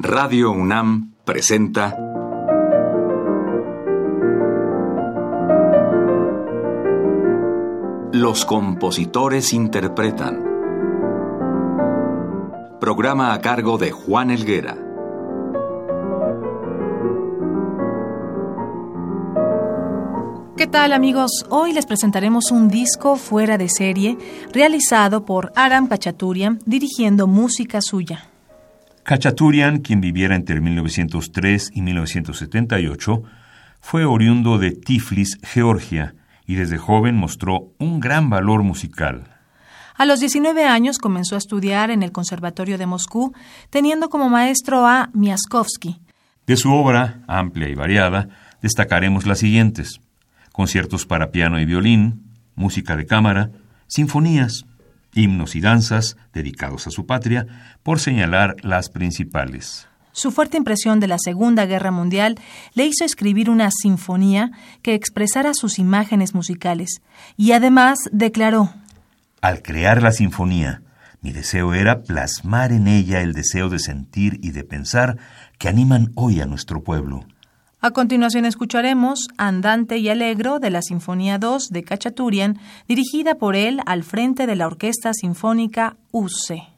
Radio UNAM presenta Los compositores interpretan. Programa a cargo de Juan Elguera. ¿Qué tal amigos? Hoy les presentaremos un disco fuera de serie realizado por Aram Kachaturian dirigiendo música suya. Kachaturian, quien viviera entre 1903 y 1978, fue oriundo de Tiflis, Georgia, y desde joven mostró un gran valor musical. A los 19 años comenzó a estudiar en el Conservatorio de Moscú, teniendo como maestro a Miaskovsky. De su obra, amplia y variada, destacaremos las siguientes: conciertos para piano y violín, música de cámara, sinfonías, himnos y danzas dedicados a su patria, por señalar las principales. Su fuerte impresión de la Segunda Guerra Mundial le hizo escribir una sinfonía que expresara sus imágenes musicales y además declaró, Al crear la sinfonía, mi deseo era plasmar en ella el deseo de sentir y de pensar que animan hoy a nuestro pueblo. A continuación escucharemos Andante y Alegro de la Sinfonía 2 de Cachaturian, dirigida por él al frente de la Orquesta Sinfónica UCE.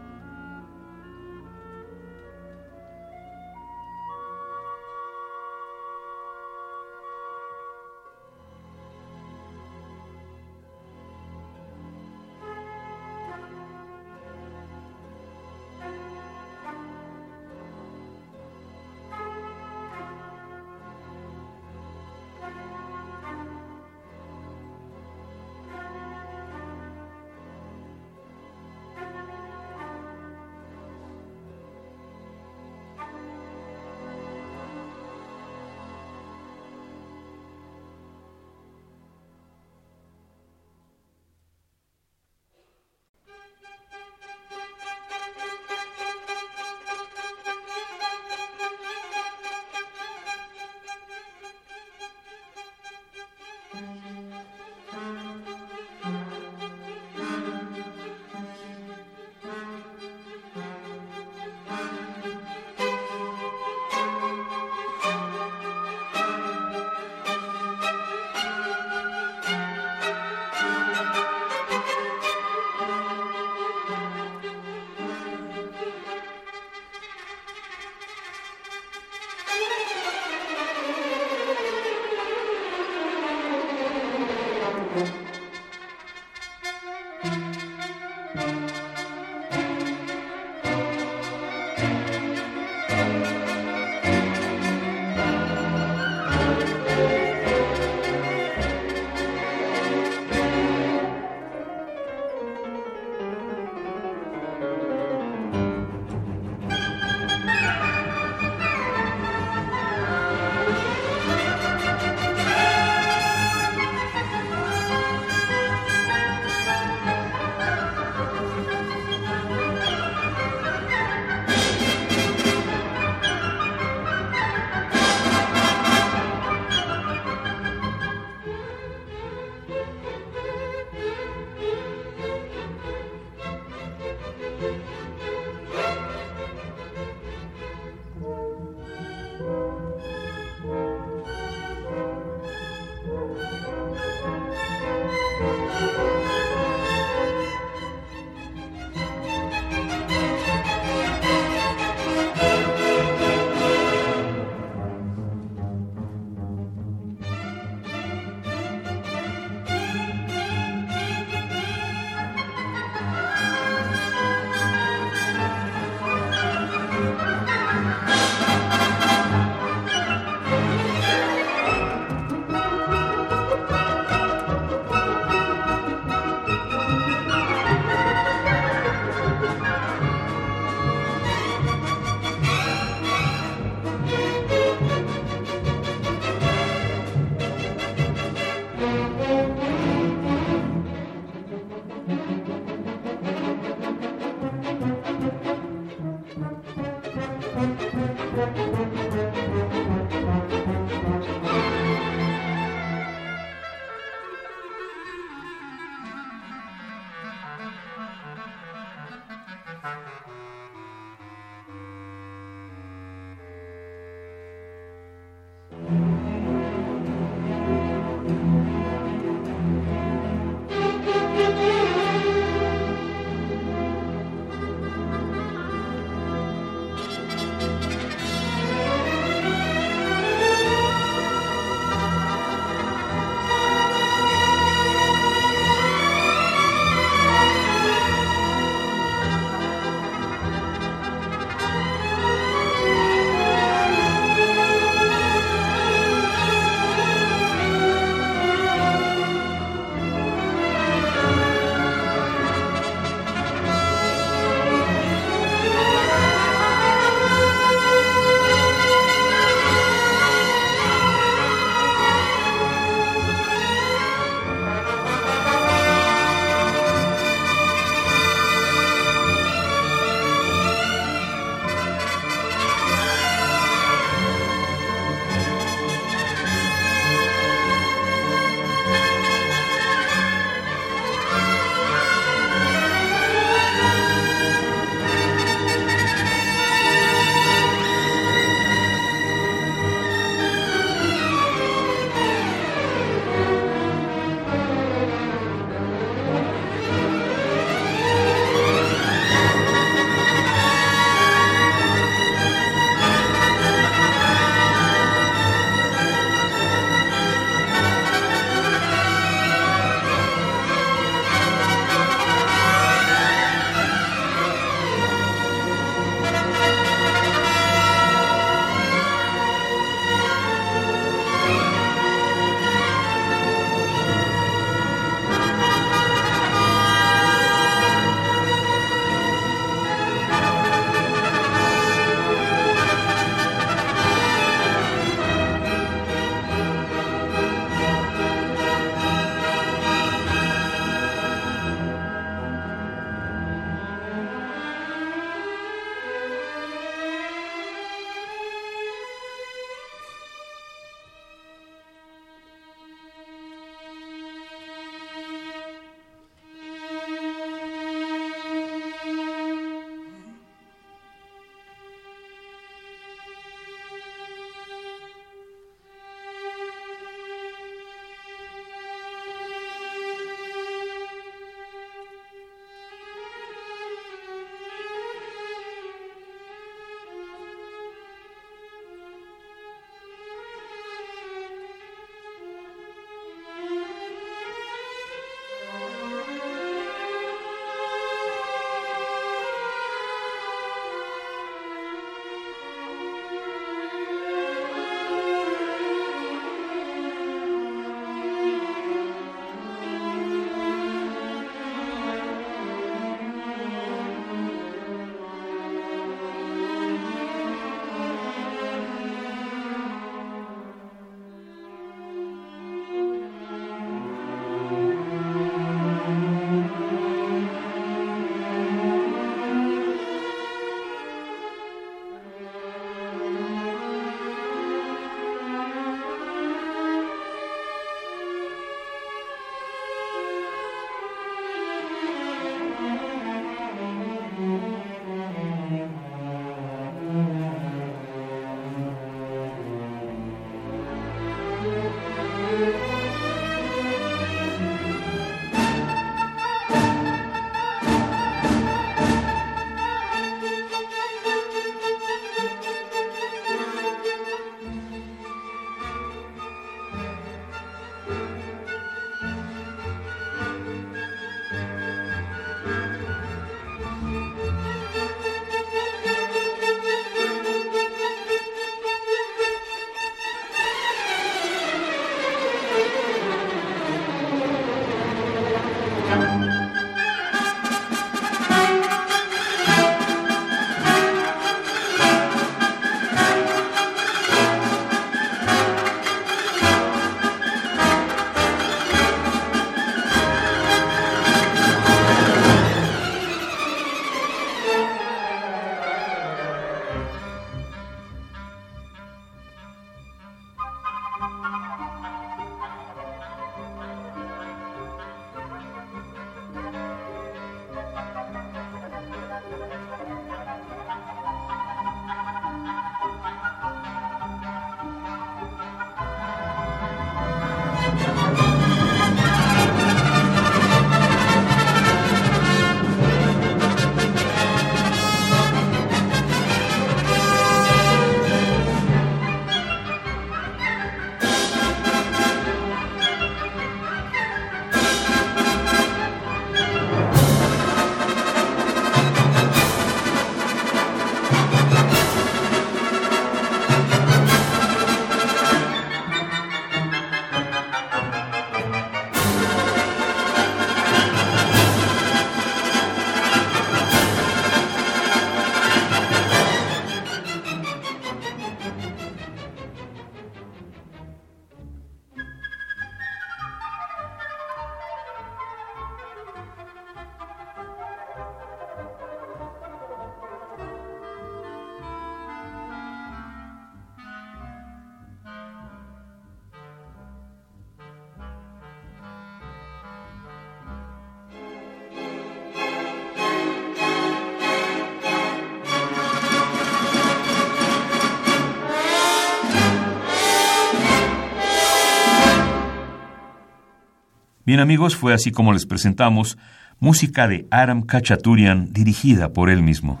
Bien amigos, fue así como les presentamos música de Aram Kachaturian dirigida por él mismo.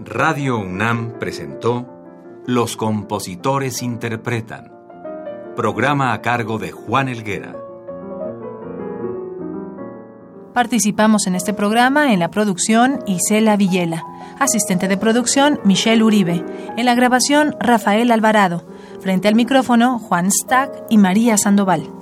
Radio UNAM presentó Los compositores interpretan, programa a cargo de Juan Elguera. Participamos en este programa en la producción Isela Villela, asistente de producción Michelle Uribe, en la grabación Rafael Alvarado, frente al micrófono Juan Stack y María Sandoval.